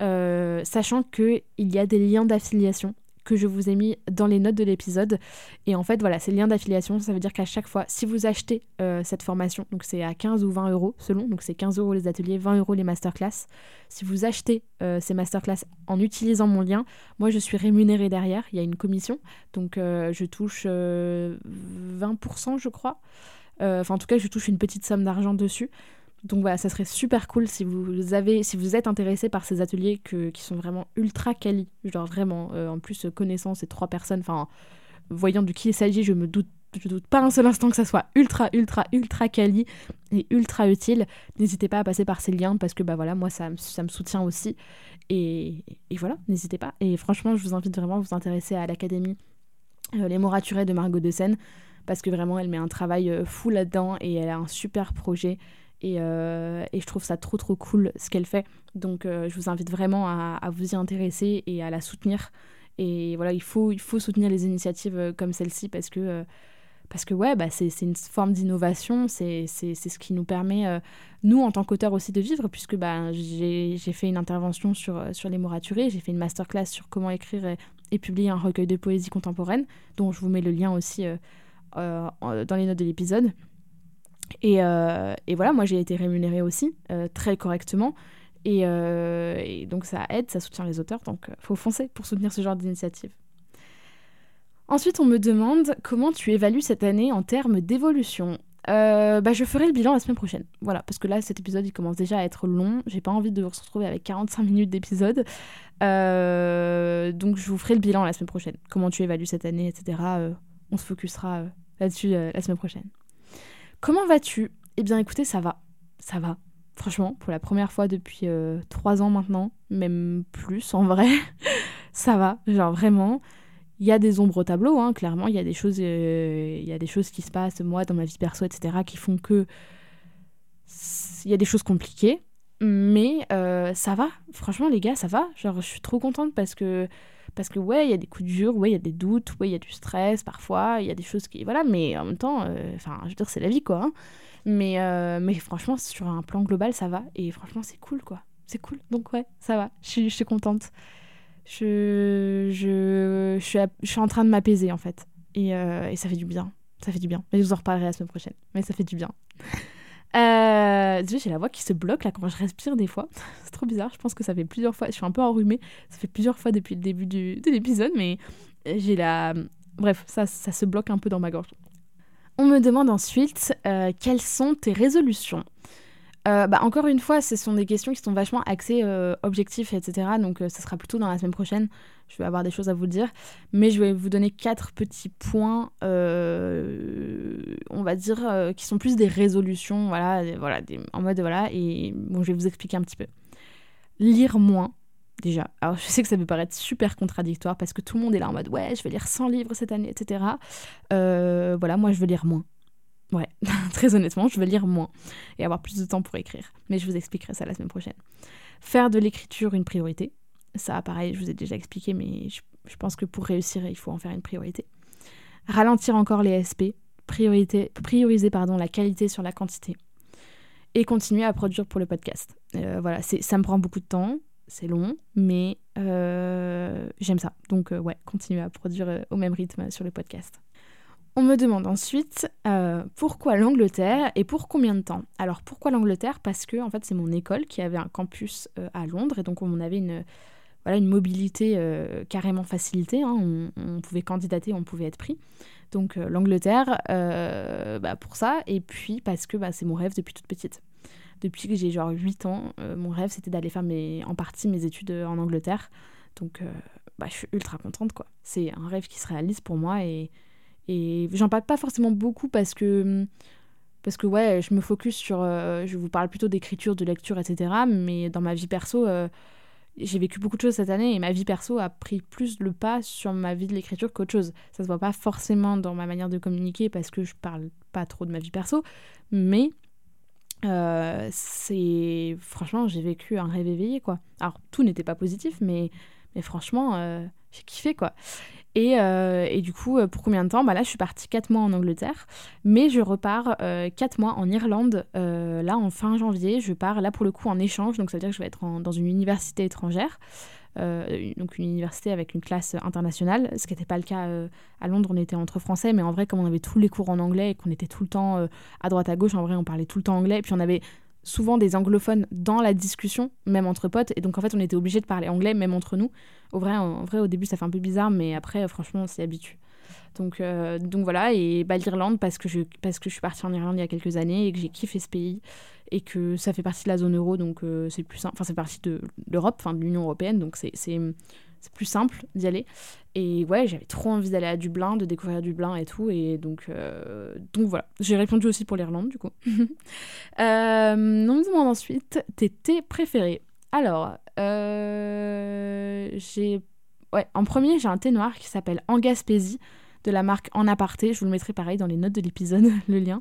sachant qu'il y a des liens d'affiliation que je vous ai mis dans les notes de l'épisode. Et en fait, voilà, c'est le lien d'affiliation. Ça veut dire qu'à chaque fois, si vous achetez euh, cette formation, donc c'est à 15 ou 20 euros selon, donc c'est 15 euros les ateliers, 20 euros les masterclass. Si vous achetez euh, ces masterclass en utilisant mon lien, moi je suis rémunérée derrière. Il y a une commission, donc euh, je touche 20%, je crois. Enfin, en tout cas, je touche une petite somme d'argent dessus. Donc voilà, ça serait super cool si vous avez, si vous êtes intéressé par ces ateliers qui sont vraiment ultra quali, genre vraiment, euh, en plus connaissant ces trois personnes, enfin, voyant de qui il s'agit, je me doute, je doute pas un seul instant que ça soit ultra, ultra, ultra quali et ultra utile. N'hésitez pas à passer par ces liens parce que bah voilà, moi ça, me soutient aussi. Et, voilà, n'hésitez pas. Et franchement, je vous invite vraiment à vous intéresser à l'académie euh, Les Moraturés de Margot de Seine parce que vraiment elle met un travail euh, fou là-dedans et elle a un super projet. Euh, et, je trouve ça trop trop cool ce qu'elle fait. Donc euh, je vous invite vraiment à, vous y intéresser et à la soutenir. Et voilà, il faut, il faut soutenir les initiatives euh, comme celle-ci parce que, parce que ouais, bah, c'est une forme d'innovation, c'est ce qui nous permet, nous en tant qu'auteurs aussi, de vivre, puisque bah, j'ai fait une intervention sur, sur les moraturés, j'ai fait une masterclass sur comment écrire et, publier un recueil de poésie contemporaine, dont je vous mets le lien aussi dans les notes de l'épisode. Euh, et, voilà, moi j'ai été rémunérée aussi, euh, très correctement. Euh, et, donc ça aide, ça soutient les auteurs, donc faut foncer pour soutenir ce genre d'initiative. Ensuite, on me demande comment tu évalues cette année en termes d'évolution. bah, je ferai le bilan la semaine prochaine. Voilà, parce que là, cet épisode, il commence déjà à être long. J'ai pas envie de vous retrouver avec 45 minutes d'épisode. donc, je vous ferai le bilan la semaine prochaine. Comment tu évalues cette année, etc. on se focusera là-dessus la semaine prochaine. Comment vas-tu? Eh bien écoutez, ça va. Ça va. Franchement, pour la première fois depuis euh, trois ans maintenant, même plus en vrai, ça va. Genre vraiment, il y a des ombres au tableau, hein, clairement, il y, a des choses, euh, il y a des choses qui se passent, moi, dans ma vie perso, etc., qui font que il y a des choses compliquées, mais euh, ça va. Franchement, les gars, ça va. Genre, je suis trop contente parce que parce que ouais, il y a des coups durs, ouais, il y a des doutes, ouais, il y a du stress parfois, il y a des choses qui... Voilà, mais en même temps, euh, enfin, je veux dire, c'est la vie, quoi. Hein. Mais, euh, mais franchement, sur un plan global, ça va. Et franchement, c'est cool, quoi. C'est cool. Donc ouais, ça va. Je suis, contente. Je, je, je, suis, je suis en train de m'apaiser, en fait. Et, euh, et ça fait du bien. Ça fait du bien. Mais je vous en reparlerai la semaine prochaine. Mais ça fait du bien. Euh, j'ai la voix qui se bloque là quand je respire des fois. c'est trop bizarre. Je pense que ça fait plusieurs fois. Je suis un peu enrhumée. Ça fait plusieurs fois depuis le début du, de l'épisode, mais j'ai la. Bref, ça, ça se bloque un peu dans ma gorge. On me demande ensuite euh, quelles sont tes résolutions? Euh, bah, encore une fois, ce sont des questions qui sont vachement axées euh, objectifs, etc. Donc, ce sera plutôt dans la semaine prochaine je vais avoir des choses à vous dire. Mais je vais vous donner quatre petits points, euh, on va dire, euh, qui sont plus des résolutions, voilà, voilà en mode, voilà, et bon, je vais vous expliquer un petit peu. Lire moins, déjà. Alors, je sais que ça peut paraître super contradictoire parce que tout le monde est là en mode, ouais, je vais lire 100 livres cette année, etc. Euh, voilà, moi, je veux lire moins. Ouais, très honnêtement, je veux lire moins et avoir plus de temps pour écrire. Mais je vous expliquerai ça la semaine prochaine. Faire de l'écriture une priorité. Ça, pareil, je vous ai déjà expliqué, mais je, pense que pour réussir, il faut en faire une priorité. Ralentir encore les SP, priorité, prioriser pardon, la qualité sur la quantité. Et continuer à produire pour le podcast. Euh, voilà, ça me prend beaucoup de temps, c'est long, mais euh, j'aime ça. Donc euh, ouais, continuer à produire au même rythme sur le podcast. On me demande ensuite pourquoi l'Angleterre et pour combien de temps? Alors pourquoi l'Angleterre? Parce que en fait c'est mon école qui avait un campus à Londres et donc on avait une, voilà, une mobilité euh, carrément facilitée. Hein. On, pouvait candidater, on pouvait être pris. Donc euh, l'Angleterre, euh, bah, pour ça, et puis parce que bah, c'est mon rêve depuis toute petite. Depuis que j'ai genre 8 ans, mon rêve c'était d'aller faire mes, en partie mes études en Angleterre. Donc bah, je suis ultra contente quoi. C'est un rêve qui se réalise pour moi et, et j'en parle pas forcément beaucoup parce que parce que ouais, je me focus sur, je vous parle plutôt d'écriture, de lecture, etc. Mais dans ma vie perso, j'ai vécu beaucoup de choses cette année et ma vie perso a pris plus le pas sur ma vie de l'écriture qu'autre chose. Ça se voit pas forcément dans ma manière de communiquer parce que je parle pas trop de ma vie perso, mais euh, c'est franchement j'ai vécu un rêve éveillé quoi. Alors tout n'était pas positif, mais mais franchement euh, j'ai kiffé quoi. Et, euh, et, du coup, euh, pour combien de temps? Bah Là, je suis partie 4 mois en Angleterre, mais je repars euh, 4 mois en Irlande. là, en fin janvier, je pars là pour le coup en échange, donc ça veut dire que je vais être dans une université étrangère. donc une université avec une classe internationale, ce qui n'était pas le cas à Londres, on était entre français, mais en vrai, comme on avait tous les cours en anglais et qu'on était tout le temps à droite à gauche, en vrai, on parlait tout le temps anglais, et puis on avait souvent des anglophones dans la discussion, même entre potes, et donc en fait, on était obligé de parler anglais, même entre nous. Au vrai, en vrai, au début, ça fait un peu bizarre, mais après, franchement, on s'y habitue. Donc, euh, donc voilà, et bah, l'Irlande, parce, que je, parce que je suis partie en Irlande il y a quelques années et que j'ai kiffé ce pays et que ça fait partie de la zone euro, donc euh, c'est plus simple. Enfin, c'est partie de l'Europe, enfin de l'Union européenne, donc c'est plus simple d'y aller. Et ouais, j'avais trop envie d'aller à Dublin, de découvrir Dublin et tout. Et donc, euh, donc voilà, j'ai répondu aussi pour l'Irlande du coup. euh, on me demande ensuite tes thés préférés. Alors, j'ai. Ouais, en premier, j'ai un thé noir qui s'appelle Angaspésie de la marque En Aparté. Je vous le mettrai pareil dans les notes de l'épisode, le lien.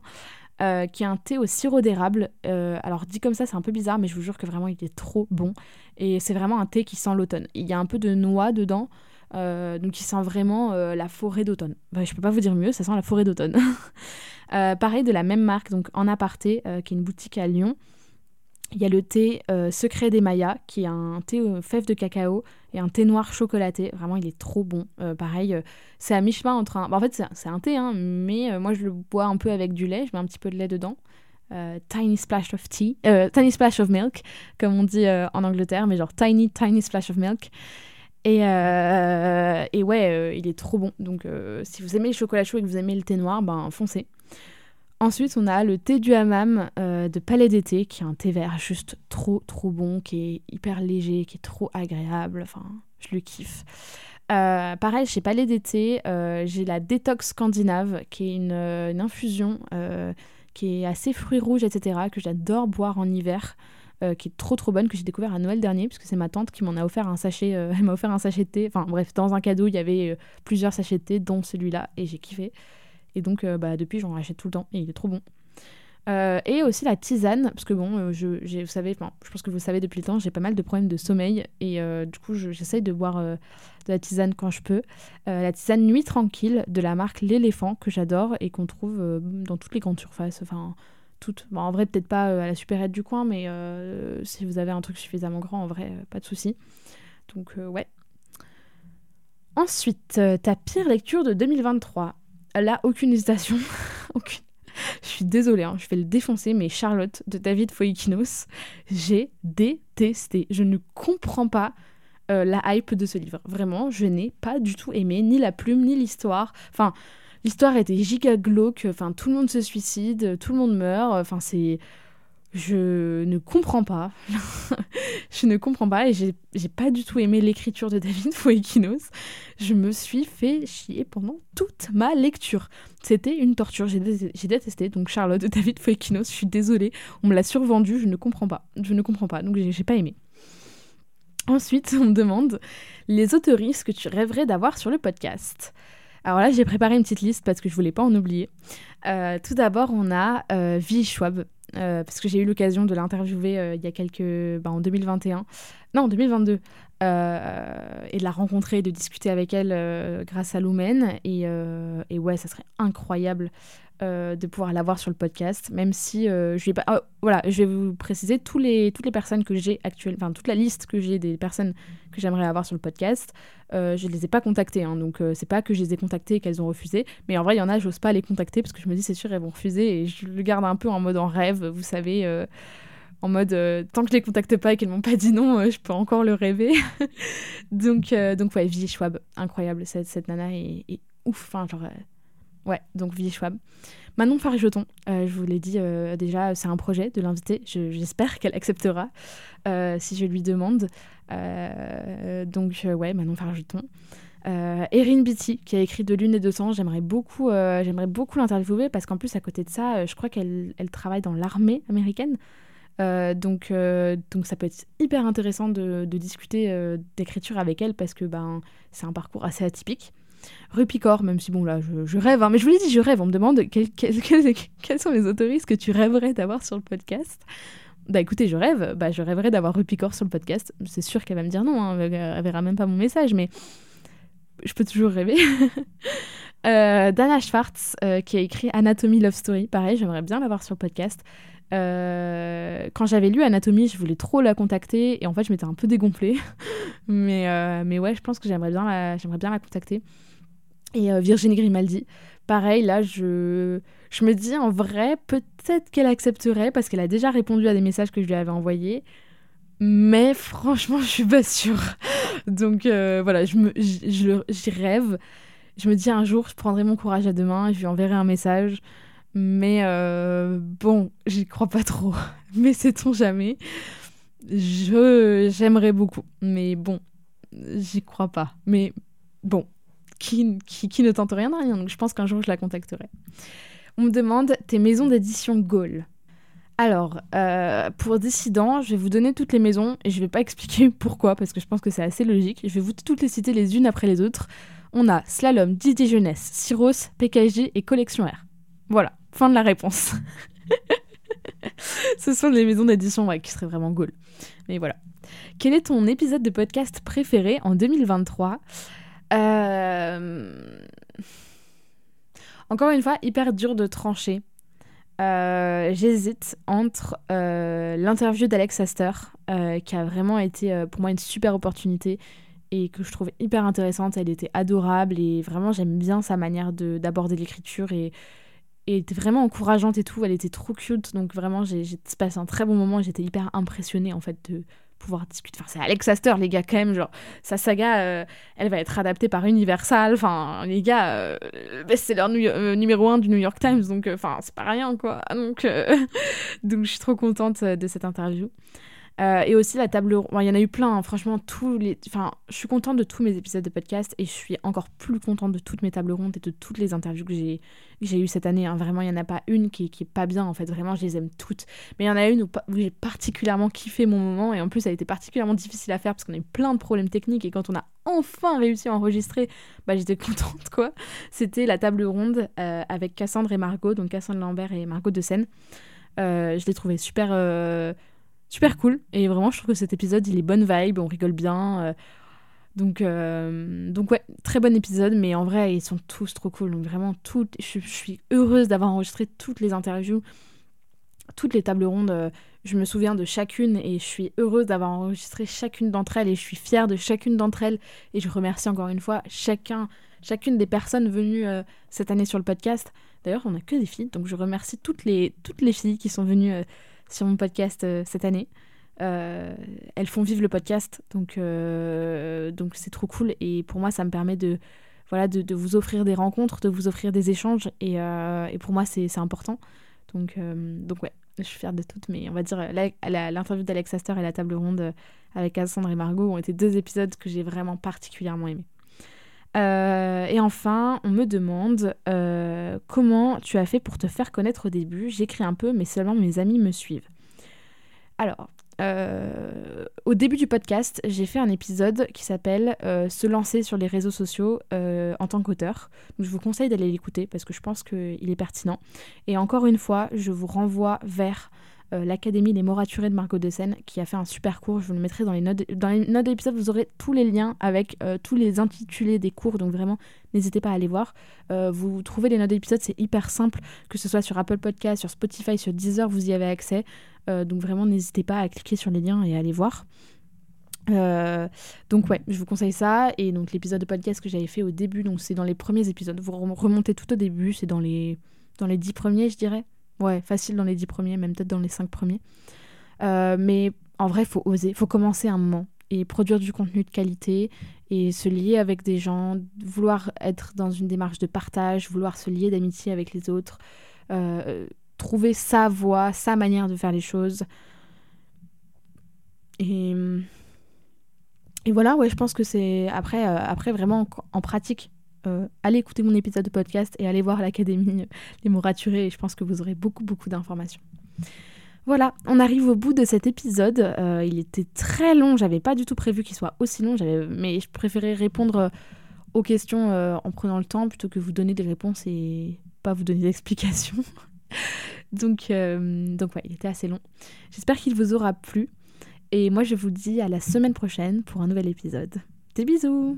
Euh, qui est un thé au sirop d'érable. Euh, alors dit comme ça, c'est un peu bizarre, mais je vous jure que vraiment il est trop bon. Et c'est vraiment un thé qui sent l'automne. Il y a un peu de noix dedans, euh, donc il sent vraiment la forêt d'automne. Bah, je peux pas vous dire mieux, ça sent la forêt d'automne. pareil de la même marque, donc en aparté, qui est une boutique à Lyon. Il y a le thé euh, Secret des Mayas, qui est un thé aux fèves de cacao et un thé noir chocolaté. Vraiment, il est trop bon. Euh, pareil, euh, c'est à mi-chemin entre un. Bah, en fait, c'est un thé, hein, mais moi, je le bois un peu avec du lait. Je mets un petit peu de lait dedans. tiny splash of tea. tiny splash of milk, comme on dit en Angleterre, mais genre tiny, tiny splash of milk. Et, et ouais, il est trop bon. Donc, si vous aimez le chocolat chaud et que vous aimez le thé noir, ben foncez. Ensuite, on a le thé du hammam euh, de Palais d'été, qui est un thé vert juste trop, trop bon, qui est hyper léger, qui est trop agréable. Enfin, je le kiffe. Euh, pareil, chez Palais d'été, euh, j'ai la détox scandinave, qui est une, infusion qui est assez fruits rouges, etc., que j'adore boire en hiver. qui est trop trop bonne que j'ai découvert à Noël dernier puisque c'est ma tante qui m'en a offert un sachet elle m'a offert un sachet de thé enfin bref dans un cadeau il y avait plusieurs sachets de thé dont celui-là et j'ai kiffé et donc, euh, bah, depuis, j'en rachète tout le temps et il est trop bon. Euh, et aussi la tisane, parce que bon, euh, je, pense que vous savez depuis le temps, j'ai pas mal de problèmes de sommeil et du coup, j'essaye de boire de la tisane quand je peux. la tisane Nuit Tranquille de la marque L'éléphant que j'adore et qu'on trouve dans toutes les grandes surfaces. Enfin, toutes. Bon, en vrai, peut-être pas à la supérette du coin, mais si vous avez un truc suffisamment grand, en vrai, pas de souci. Donc, ouais. Ensuite, ta pire lecture de 2023 là, aucune hésitation. aucune. Je suis désolée, hein, je vais le défoncer, mais Charlotte de David Foikinos, j'ai détesté. Je ne comprends pas euh, la hype de ce livre. Vraiment, je n'ai pas du tout aimé ni la plume, ni l'histoire. Enfin, l'histoire était giga glauque. Enfin, tout le monde se suicide, tout le monde meurt. Enfin, c'est je ne comprends pas. je ne comprends pas et j'ai pas du tout aimé l'écriture de David Foekinos. Je me suis fait chier pendant toute ma lecture. C'était une torture, j'ai détesté. Donc Charlotte de David Foekinos, je suis désolée, on me l'a survendu, je ne comprends pas. Je ne comprends pas, donc j'ai pas aimé. Ensuite, on me demande les autoristes que tu rêverais d'avoir sur le podcast? Alors là, j'ai préparé une petite liste parce que je voulais pas en oublier. Euh, tout d'abord, on a euh, Schwab, euh, parce que j'ai eu l'occasion de l'interviewer euh, il y a quelques... Bah, en 2021. Non, en 2022. Euh, et de la rencontrer, de discuter avec elle grâce à Lumen. Et, et, ouais, ça serait incroyable de pouvoir la voir sur le podcast, même si je vais pas... Oh, voilà, je vais vous préciser tous les, toutes les personnes que j'ai actuellement, enfin toute la liste que j'ai des personnes que j'aimerais avoir sur le podcast. Euh, je ne les ai pas contactées, hein, donc euh, c'est pas que je les ai contactées et qu'elles ont refusé. Mais en vrai, il y en a, j'ose pas les contacter parce que je me dis c'est sûr elles vont refuser et je le garde un peu en mode en rêve, vous savez, euh, en mode tant que je les contacte pas et qu'elles m'ont pas dit non, je peux encore le rêver. donc donc ouais, Schwab, incroyable cette, cette nana est, est ouf, enfin genre ouais, donc Vie Schwab. Manon Fargeton, je vous l'ai dit déjà, c'est un projet de l'inviter. J'espère qu'elle acceptera si je lui demande. Euh, donc, euh, ouais, Manon Fargeton. Euh, Erin Beatty, qui a écrit De Lune et de Sang, j'aimerais beaucoup, j'aimerais beaucoup l'interviewer parce qu'en plus, à côté de ça, je crois qu'elle elle travaille dans l'armée américaine. donc, donc ça peut être hyper intéressant de, de discuter d'écriture avec elle parce que ben, c'est un parcours assez atypique. Rupicor, même si bon là je, rêve, hein, mais je vous l'ai dit, je rêve. On me demande quels sont les autoristes que tu rêverais d'avoir sur le podcast. Bah écoutez, je rêve. Bah, je rêverais d'avoir Rupicor sur le podcast. C'est sûr qu'elle va me dire non, hein, elle, verra même pas mon message, mais je peux toujours rêver. euh, Dana Schwartz, euh, qui a écrit Anatomy Love Story, pareil, j'aimerais bien l'avoir sur le podcast. quand j'avais lu Anatomie, je voulais trop la contacter et en fait, je m'étais un peu dégonflée. mais, mais ouais, je pense que j'aimerais bien, bien la contacter. Et Virginie Grimaldi, pareil, là, je, je me dis en vrai, peut-être qu'elle accepterait parce qu'elle a déjà répondu à des messages que je lui avais envoyés. Mais franchement, je suis pas sûre. Donc voilà, je, me, j'y rêve. Je me dis un jour, je prendrai mon courage à deux mains et je lui enverrai un message. Mais euh, bon, j'y crois pas trop. Mais sait-on jamais Je J'aimerais beaucoup. Mais bon, j'y crois pas. Mais bon, qui, ne tente rien à rien. Donc je pense qu'un jour, je la contacterai. On me demande tes maisons d'édition Gaulle. Alors, euh, pour Dissident, je vais vous donner toutes les maisons et je vais pas expliquer pourquoi parce que je pense que c'est assez logique. Je vais vous toutes les citer les unes après les autres. On a Slalom, Didier Jeunesse, Cyros, PKJ et Collection R. Voilà, fin de la réponse. Ce sont les maisons d'édition qui seraient vraiment goal. Mais voilà. Quel est ton épisode de podcast préféré en 2023 euh, Encore une fois, hyper dur de trancher. Euh, j'hésite entre euh, l'interview d'Alex Astor, qui a vraiment été pour moi une super opportunité et que je trouve hyper intéressante. Elle était adorable et vraiment j'aime bien sa manière d'aborder l'écriture et, et était vraiment encourageante et tout. Elle était trop cute donc vraiment j'ai passé un très bon moment j'étais hyper impressionnée en fait de pouvoir discuter. Enfin, c'est Alex Astor, les gars, quand même. Genre, sa saga, euh, elle va être adaptée par Universal. Enfin, les gars, euh, c'est leur euh, numéro un du New York Times. Donc, enfin, c'est pas rien, quoi. Donc, donc, je suis trop contente de cette interview. Euh, et aussi la table ronde. Il y en a eu plein, hein. franchement, tous les. Enfin, je suis contente de tous mes épisodes de podcast et je suis encore plus contente de toutes mes tables rondes et de toutes les interviews que j'ai j'ai eues cette année. Hein. Vraiment, il n'y en a pas une qui, qui est pas bien en fait. Vraiment, je les aime toutes. Mais il y en a une où, j'ai particulièrement kiffé mon moment et en plus, ça a été particulièrement difficile à faire parce qu'on a eu plein de problèmes techniques et quand on a enfin réussi à enregistrer, bah, j'étais contente quoi. C'était la table ronde euh, avec Cassandre et Margot, donc Cassandre Lambert et Margot de Seine. Euh, je l'ai trouvé super super cool. Et vraiment, je trouve que cet épisode, il est bonne vibe, on rigole bien. Euh. donc, euh, donc ouais, très bon épisode, mais en vrai, ils sont tous trop cool. Donc vraiment, toutes, je, suis heureuse d'avoir enregistré toutes les interviews, toutes les tables rondes. Euh, je me souviens de chacune et je suis heureuse d'avoir enregistré chacune d'entre elles et je suis fière de chacune d'entre elles. Et je remercie encore une fois chacun, chacune des personnes venues cette année sur le podcast. D'ailleurs, on n'a que des filles, donc je remercie toutes les, toutes les filles qui sont venues sur mon podcast euh, cette année. Euh, elles font vivre le podcast, donc euh, donc c'est trop cool. Et pour moi, ça me permet de voilà de, vous offrir des rencontres, de vous offrir des échanges. Et, et pour moi, c'est important. Donc donc ouais, je suis fière de toutes. Mais on va dire l'interview d'Alex Astor et la table ronde avec Cassandre et Margot ont été deux épisodes que j'ai vraiment particulièrement aimés. Et enfin, on me demande comment tu as fait pour te faire connaître au début? J'écris un peu, mais seulement mes amis me suivent. Alors, euh, au début du podcast, j'ai fait un épisode qui s'appelle euh, Se lancer sur les réseaux sociaux euh, en tant qu'auteur. je vous conseille d'aller l'écouter parce que je pense qu'il est pertinent. Et encore une fois, je vous renvoie vers euh, l'Académie des Moraturés de Margot de Seine, qui a fait un super cours. Je vous le mettrai dans les notes. Dans les notes de l'épisode, vous aurez tous les liens avec euh, tous les intitulés des cours. Donc vraiment, n'hésitez pas à aller voir. Euh, vous trouvez les notes d'épisode, c'est hyper simple, que ce soit sur Apple Podcast, sur Spotify, sur Deezer, vous y avez accès. donc vraiment, n'hésitez pas à cliquer sur les liens et à aller voir. donc ouais, je vous conseille ça. Et donc l'épisode de podcast que j'avais fait au début, donc c'est dans les premiers épisodes. Vous remontez tout au début, c'est dans les dans les dix premiers, je dirais. Ouais, facile dans les dix premiers, même peut-être dans les cinq premiers. Euh, mais en vrai, faut oser, faut commencer un moment et produire du contenu de qualité et se lier avec des gens, vouloir être dans une démarche de partage, vouloir se lier d'amitié avec les autres, euh, trouver sa voie, sa manière de faire les choses. Et, et voilà, ouais, je pense que c'est après, euh, après vraiment en pratique euh, allez écouter mon épisode de podcast et allez voir l'Académie Les mots raturés et je pense que vous aurez beaucoup beaucoup d'informations. Voilà, on arrive au bout de cet épisode. Euh, il était très long, j'avais pas du tout prévu qu'il soit aussi long, mais je préférais répondre euh, aux questions en prenant le temps plutôt que vous donner des réponses et pas vous donner d'explications. donc, donc ouais, il était assez long. J'espère qu'il vous aura plu. Et moi, je vous dis à la semaine prochaine pour un nouvel épisode. Des bisous